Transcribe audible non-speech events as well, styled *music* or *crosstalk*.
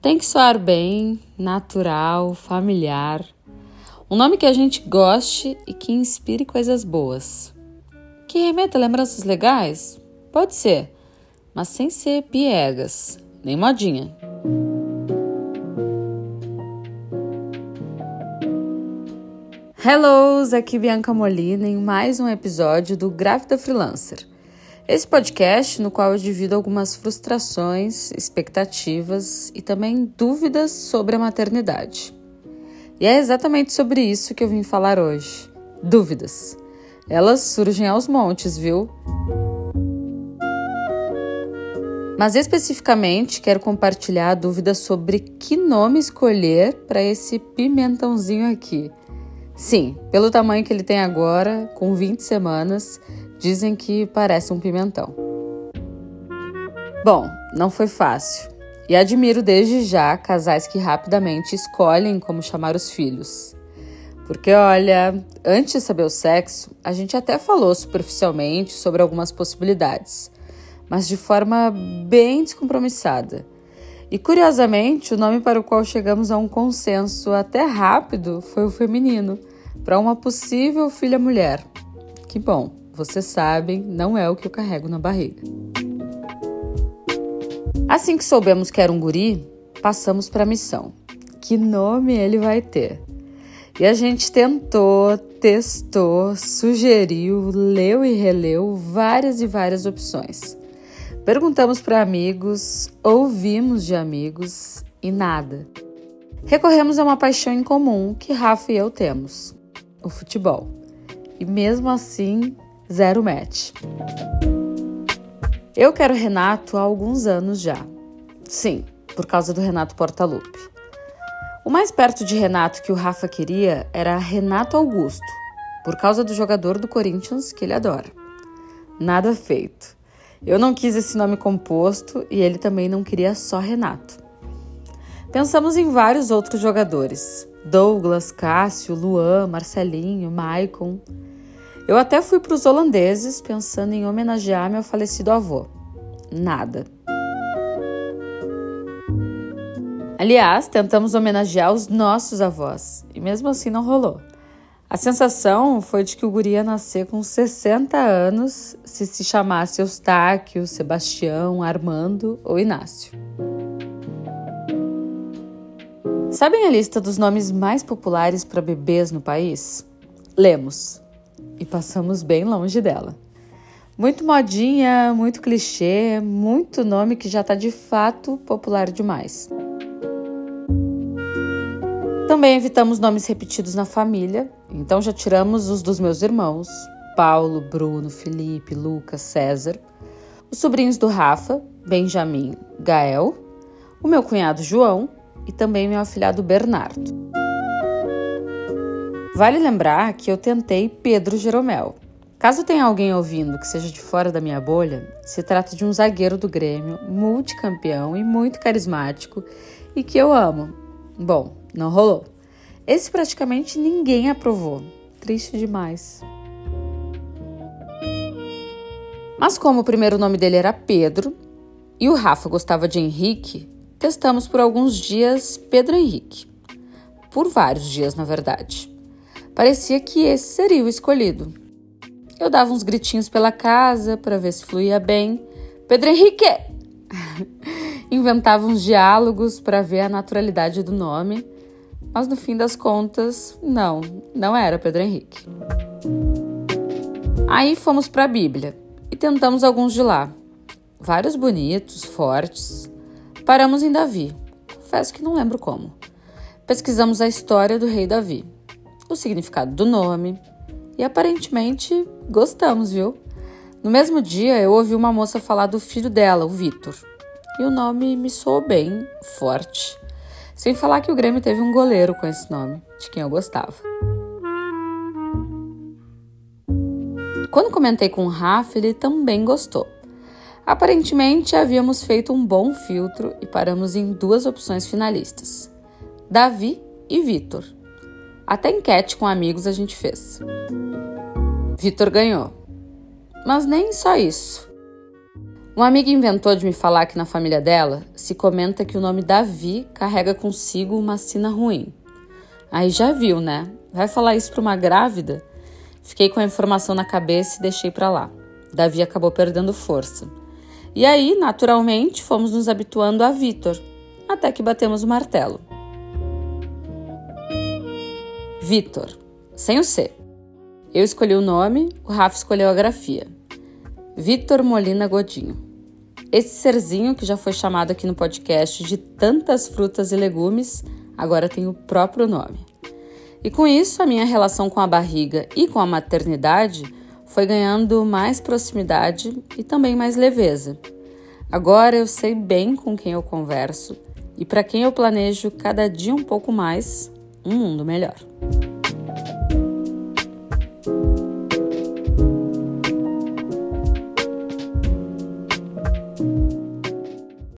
Tem que soar bem, natural, familiar. Um nome que a gente goste e que inspire coisas boas. Que remeta lembranças legais? Pode ser, mas sem ser piegas, nem modinha. Hello, aqui Bianca Molina em mais um episódio do Grávida Freelancer. Esse podcast no qual eu divido algumas frustrações, expectativas e também dúvidas sobre a maternidade. E é exatamente sobre isso que eu vim falar hoje. Dúvidas. Elas surgem aos montes, viu? Mas especificamente quero compartilhar dúvidas sobre que nome escolher para esse pimentãozinho aqui. Sim, pelo tamanho que ele tem agora, com 20 semanas, dizem que parece um pimentão. Bom, não foi fácil. E admiro desde já casais que rapidamente escolhem como chamar os filhos. Porque, olha, antes de saber o sexo, a gente até falou superficialmente sobre algumas possibilidades, mas de forma bem descompromissada. E curiosamente, o nome para o qual chegamos a um consenso até rápido foi o feminino, para uma possível filha mulher. Que bom, vocês sabem, não é o que eu carrego na barriga. Assim que soubemos que era um guri, passamos para a missão. Que nome ele vai ter? E a gente tentou, testou, sugeriu, leu e releu várias e várias opções. Perguntamos para amigos, ouvimos de amigos e nada. Recorremos a uma paixão em comum que Rafa e eu temos: o futebol. E mesmo assim, zero match. Eu quero Renato há alguns anos já. Sim, por causa do Renato Portaluppi. O mais perto de Renato que o Rafa queria era Renato Augusto, por causa do jogador do Corinthians que ele adora. Nada feito. Eu não quis esse nome composto e ele também não queria só Renato. Pensamos em vários outros jogadores: Douglas, Cássio, Luan, Marcelinho, Maicon. Eu até fui para os holandeses pensando em homenagear meu falecido avô. Nada. Aliás, tentamos homenagear os nossos avós e mesmo assim não rolou. A sensação foi de que o guri ia nascer com 60 anos se se chamasse Eustáquio, Sebastião, Armando ou Inácio. Sabem a lista dos nomes mais populares para bebês no país? Lemos. E passamos bem longe dela. Muito modinha, muito clichê, muito nome que já está de fato popular demais. Também evitamos nomes repetidos na família, então já tiramos os dos meus irmãos, Paulo, Bruno, Felipe, Lucas, César, os sobrinhos do Rafa, Benjamin, Gael, o meu cunhado João e também meu afilhado Bernardo. Vale lembrar que eu tentei Pedro Jeromel. Caso tenha alguém ouvindo que seja de fora da minha bolha, se trata de um zagueiro do Grêmio, multicampeão e muito carismático e que eu amo. Bom, não rolou. Esse praticamente ninguém aprovou. Triste demais. Mas como o primeiro nome dele era Pedro e o Rafa gostava de Henrique, testamos por alguns dias Pedro Henrique. Por vários dias, na verdade. Parecia que esse seria o escolhido. Eu dava uns gritinhos pela casa para ver se fluía bem. Pedro Henrique! *laughs* Inventava uns diálogos para ver a naturalidade do nome mas no fim das contas, não, não era Pedro Henrique. Aí fomos para a Bíblia e tentamos alguns de lá. Vários bonitos, fortes. Paramos em Davi. Confesso que não lembro como. Pesquisamos a história do rei Davi, o significado do nome e aparentemente gostamos, viu? No mesmo dia eu ouvi uma moça falar do filho dela, o Vitor, e o nome me soou bem, forte. Sem falar que o Grêmio teve um goleiro com esse nome, de quem eu gostava. Quando comentei com o Rafa, ele também gostou. Aparentemente, havíamos feito um bom filtro e paramos em duas opções finalistas: Davi e Vitor. Até enquete com amigos a gente fez. Vitor ganhou. Mas nem só isso. Uma amiga inventou de me falar que na família dela se comenta que o nome Davi carrega consigo uma sina ruim. Aí já viu, né? Vai falar isso para uma grávida? Fiquei com a informação na cabeça e deixei para lá. Davi acabou perdendo força. E aí, naturalmente, fomos nos habituando a Vitor, até que batemos o martelo. Vitor, sem o C. Eu escolhi o nome, o Rafa escolheu a grafia. Vitor Molina Godinho. Esse serzinho que já foi chamado aqui no podcast de tantas frutas e legumes, agora tem o próprio nome. E com isso, a minha relação com a barriga e com a maternidade foi ganhando mais proximidade e também mais leveza. Agora eu sei bem com quem eu converso e para quem eu planejo cada dia um pouco mais um mundo melhor.